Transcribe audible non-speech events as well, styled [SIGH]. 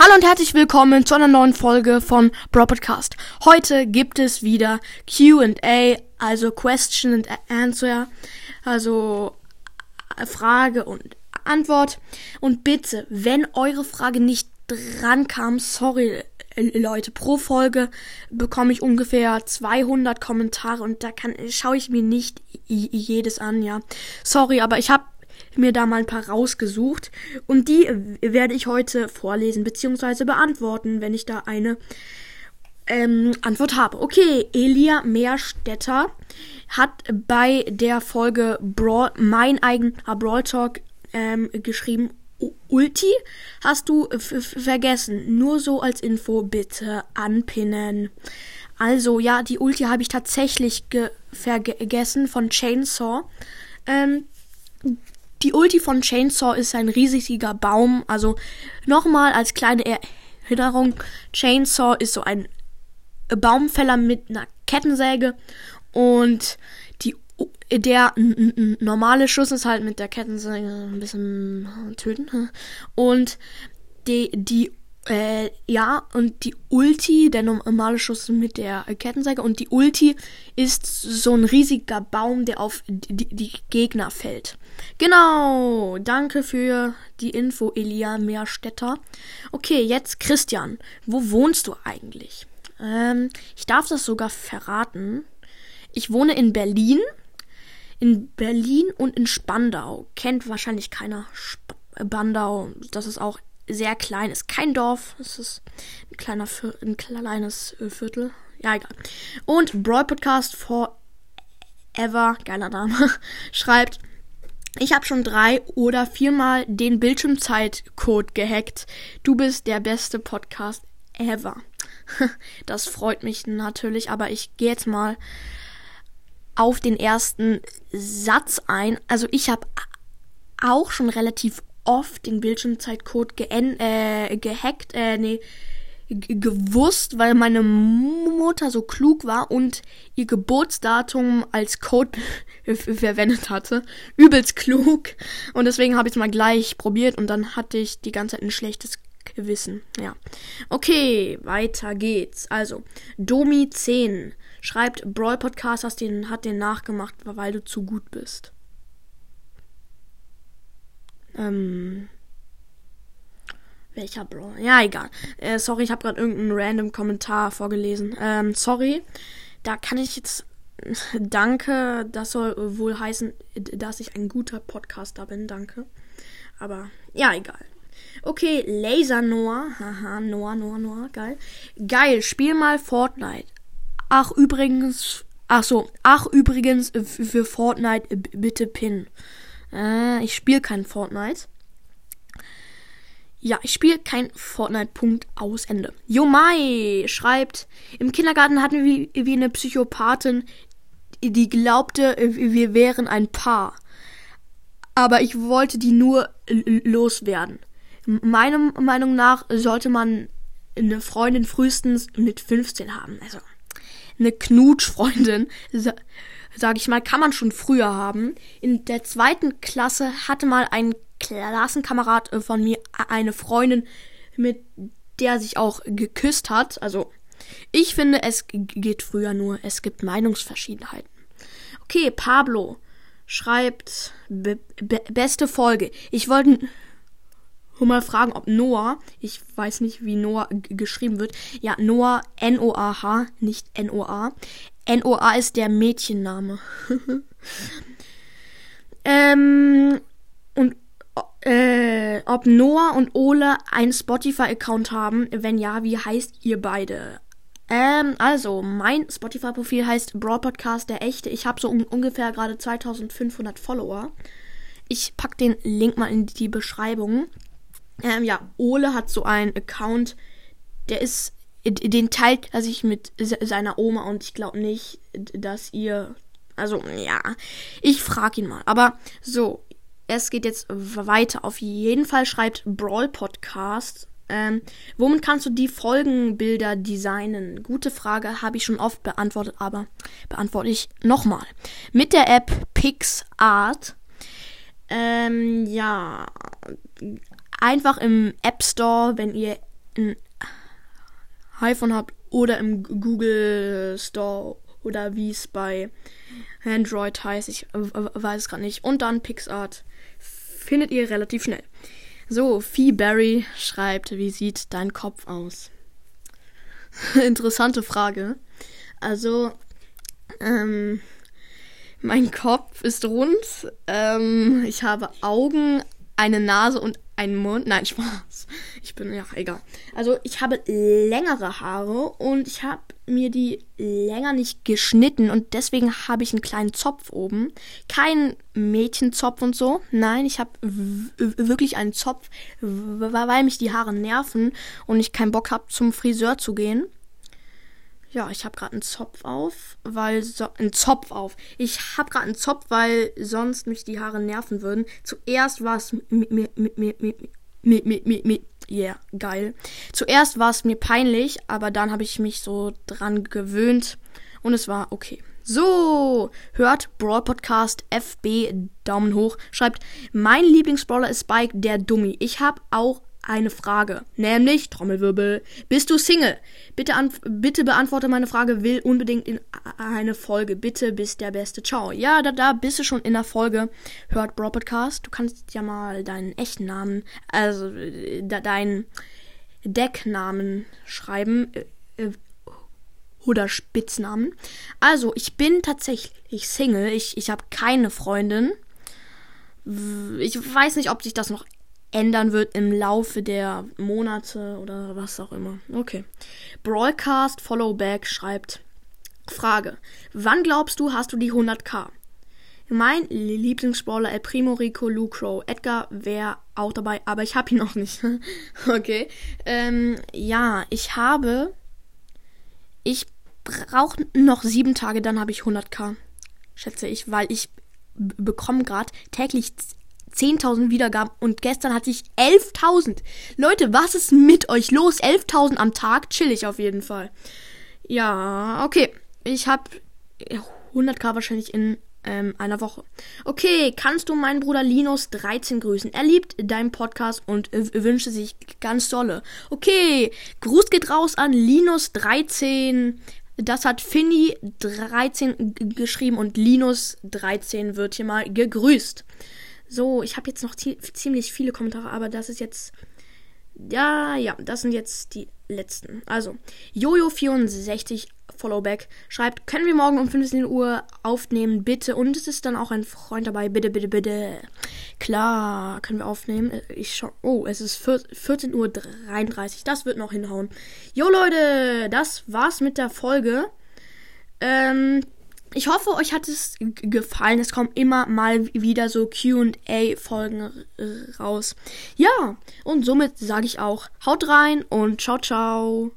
Hallo und herzlich willkommen zu einer neuen Folge von Bro Podcast. Heute gibt es wieder Q&A, also Question and Answer, also Frage und Antwort. Und bitte, wenn eure Frage nicht dran kam, sorry Leute, pro Folge bekomme ich ungefähr 200 Kommentare und da kann schaue ich mir nicht jedes an, ja. Sorry, aber ich habe mir da mal ein paar rausgesucht und die werde ich heute vorlesen bzw. beantworten, wenn ich da eine ähm, Antwort habe. Okay, Elia Meerstetter hat bei der Folge Brawl, mein eigener Brawl Talk ähm, geschrieben. Ulti hast du vergessen. Nur so als Info bitte anpinnen. Also ja, die Ulti habe ich tatsächlich vergessen von Chainsaw. Ähm, die Ulti von Chainsaw ist ein riesiger Baum. Also nochmal als kleine Erinnerung, Chainsaw ist so ein Baumfäller mit einer Kettensäge und die der normale Schuss ist halt mit der Kettensäge ein bisschen töten und die die äh, ja, und die Ulti, der normale Schuss mit der Kettensäge und die Ulti ist so ein riesiger Baum, der auf die, die Gegner fällt. Genau, danke für die Info, Elia Meerstetter. Okay, jetzt Christian, wo wohnst du eigentlich? Ähm, ich darf das sogar verraten. Ich wohne in Berlin. In Berlin und in Spandau. Kennt wahrscheinlich keiner Spandau. Das ist auch sehr klein, ist kein Dorf, es ist ein, kleiner ein kleines äh, Viertel. Ja, egal. Und Brawl Podcast Forever, geiler Name, [LAUGHS] schreibt, ich habe schon drei oder viermal den Bildschirmzeitcode gehackt. Du bist der beste Podcast ever. [LAUGHS] Das freut mich natürlich, aber ich gehe jetzt mal auf den ersten Satz ein. Also ich habe auch schon relativ oft den Bildschirmzeitcode geen äh, gehackt, äh, nee, gewusst, weil meine Mutter so klug war und ihr Geburtsdatum als Code [LAUGHS] verwendet hatte. Übelst klug. Und deswegen habe ich es mal gleich probiert und dann hatte ich die ganze Zeit ein schlechtes Gewissen. Ja. Okay, weiter geht's. Also, Domi10 schreibt, Brawl Podcast hast den, hat den nachgemacht, weil du zu gut bist. Ähm, welcher Brawler? Ja, egal. Äh, sorry, ich habe gerade irgendeinen random Kommentar vorgelesen. Ähm, sorry. Da kann ich jetzt. [LAUGHS] Danke, das soll wohl heißen, dass ich ein guter Podcaster bin. Danke. Aber ja, egal. Okay, Laser Noah. Haha, Noah, Noah, Noah. Geil. Geil, spiel mal Fortnite. Ach, übrigens. Ach so. Ach, übrigens, für Fortnite bitte Pin. Äh, ich spiele kein Fortnite. Ja, ich spiele kein Fortnite. Punkt aus Ende. Yomai schreibt, im Kindergarten hatten wir, wir eine Psychopathin, die glaubte, wir wären ein Paar. Aber ich wollte die nur loswerden. Meiner Meinung nach sollte man eine Freundin frühestens mit 15 haben. Also eine Knutschfreundin sage ich mal, kann man schon früher haben. In der zweiten Klasse hatte mal ein Klassenkamerad äh, von mir eine Freundin, mit der sich auch geküsst hat. Also ich finde, es geht früher nur. Es gibt Meinungsverschiedenheiten. Okay, Pablo schreibt be be beste Folge. Ich wollte nur mal fragen, ob Noah, ich weiß nicht, wie Noah geschrieben wird. Ja, Noah, N-O-A-H, nicht N-O-A. N-O-A ist der Mädchenname. [LAUGHS] ähm, und äh, ob Noah und Ole einen Spotify-Account haben. Wenn ja, wie heißt ihr beide? Ähm, also, mein Spotify-Profil heißt Broad Podcast, der echte. Ich habe so un ungefähr gerade 2500 Follower. Ich pack den Link mal in die Beschreibung. Ähm, ja, Ole hat so einen Account, der ist den teilt er sich mit seiner Oma und ich glaube nicht, dass ihr. Also, ja. Ich frage ihn mal. Aber so, es geht jetzt weiter. Auf jeden Fall schreibt Brawl Podcast. Ähm, womit kannst du die Folgenbilder designen? Gute Frage, habe ich schon oft beantwortet, aber beantworte ich nochmal. Mit der App PixArt. Ähm, ja. Einfach im App Store, wenn ihr ein iPhone habt oder im Google Store oder wie es bei Android heißt, ich weiß es gerade nicht. Und dann PixArt findet ihr relativ schnell. So, Fee Barry schreibt, wie sieht dein Kopf aus? [LAUGHS] Interessante Frage. Also, ähm, mein Kopf ist rund. Ähm, ich habe Augen, eine Nase und einen Mund. Nein, [LAUGHS] Spaß. Ich bin, ja, egal. Also, ich habe längere Haare und ich habe mir die länger nicht geschnitten und deswegen habe ich einen kleinen Zopf oben. Kein Mädchenzopf und so. Nein, ich habe wirklich einen Zopf, weil mich die Haare nerven und ich keinen Bock habe, zum Friseur zu gehen. Ja, ich habe gerade einen Zopf auf, weil so einen Zopf auf. Ich habe gerade einen Zopf, weil sonst mich die Haare nerven würden. Zuerst war es mir yeah, geil. Zuerst war es mir peinlich, aber dann habe ich mich so dran gewöhnt und es war okay. So, hört Brawl Podcast FB Daumen hoch. Schreibt, mein Lieblingsbrawler ist Spike, der Dummy. Ich habe auch eine Frage, nämlich Trommelwirbel. Bist du Single? Bitte, bitte beantworte meine Frage, will unbedingt in eine Folge. Bitte bist der Beste. Ciao. Ja, da, da bist du schon in der Folge. Hört Bro Podcast. Du kannst ja mal deinen echten Namen, also de, deinen Decknamen schreiben. Äh, äh, oder Spitznamen. Also, ich bin tatsächlich Single. Ich, ich habe keine Freundin. Ich weiß nicht, ob sich das noch ändern wird im Laufe der Monate oder was auch immer. Okay. Broadcast Followback schreibt Frage. Wann glaubst du, hast du die 100k? Mein Lieblingsbrawler El Primo Rico Lucro. Edgar wäre auch dabei, aber ich habe ihn noch nicht. [LAUGHS] okay. Ähm, ja, ich habe. Ich brauche noch sieben Tage, dann habe ich 100k. Schätze ich, weil ich bekomme gerade täglich 10.000 Wiedergaben und gestern hatte ich 11.000. Leute, was ist mit euch los? 11.000 am Tag? Chillig auf jeden Fall. Ja, okay. Ich habe 100k wahrscheinlich in ähm, einer Woche. Okay, kannst du meinen Bruder Linus 13 grüßen? Er liebt deinen Podcast und wünscht sich ganz dolle. Okay, Gruß geht raus an Linus 13. Das hat Finny 13 geschrieben und Linus 13 wird hier mal gegrüßt. So, ich habe jetzt noch ziemlich viele Kommentare, aber das ist jetzt. Ja, ja, das sind jetzt die letzten. Also, Jojo64 Followback schreibt, können wir morgen um 15 Uhr aufnehmen, bitte? Und es ist dann auch ein Freund dabei, bitte, bitte, bitte. Klar, können wir aufnehmen. Ich schau. Oh, es ist 14.33 Uhr. Das wird noch hinhauen. Jo, Leute, das war's mit der Folge. Ähm. Ich hoffe, euch hat es gefallen. Es kommen immer mal wieder so QA-Folgen raus. Ja, und somit sage ich auch, haut rein und ciao, ciao.